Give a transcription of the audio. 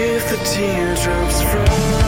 if the teardrops fall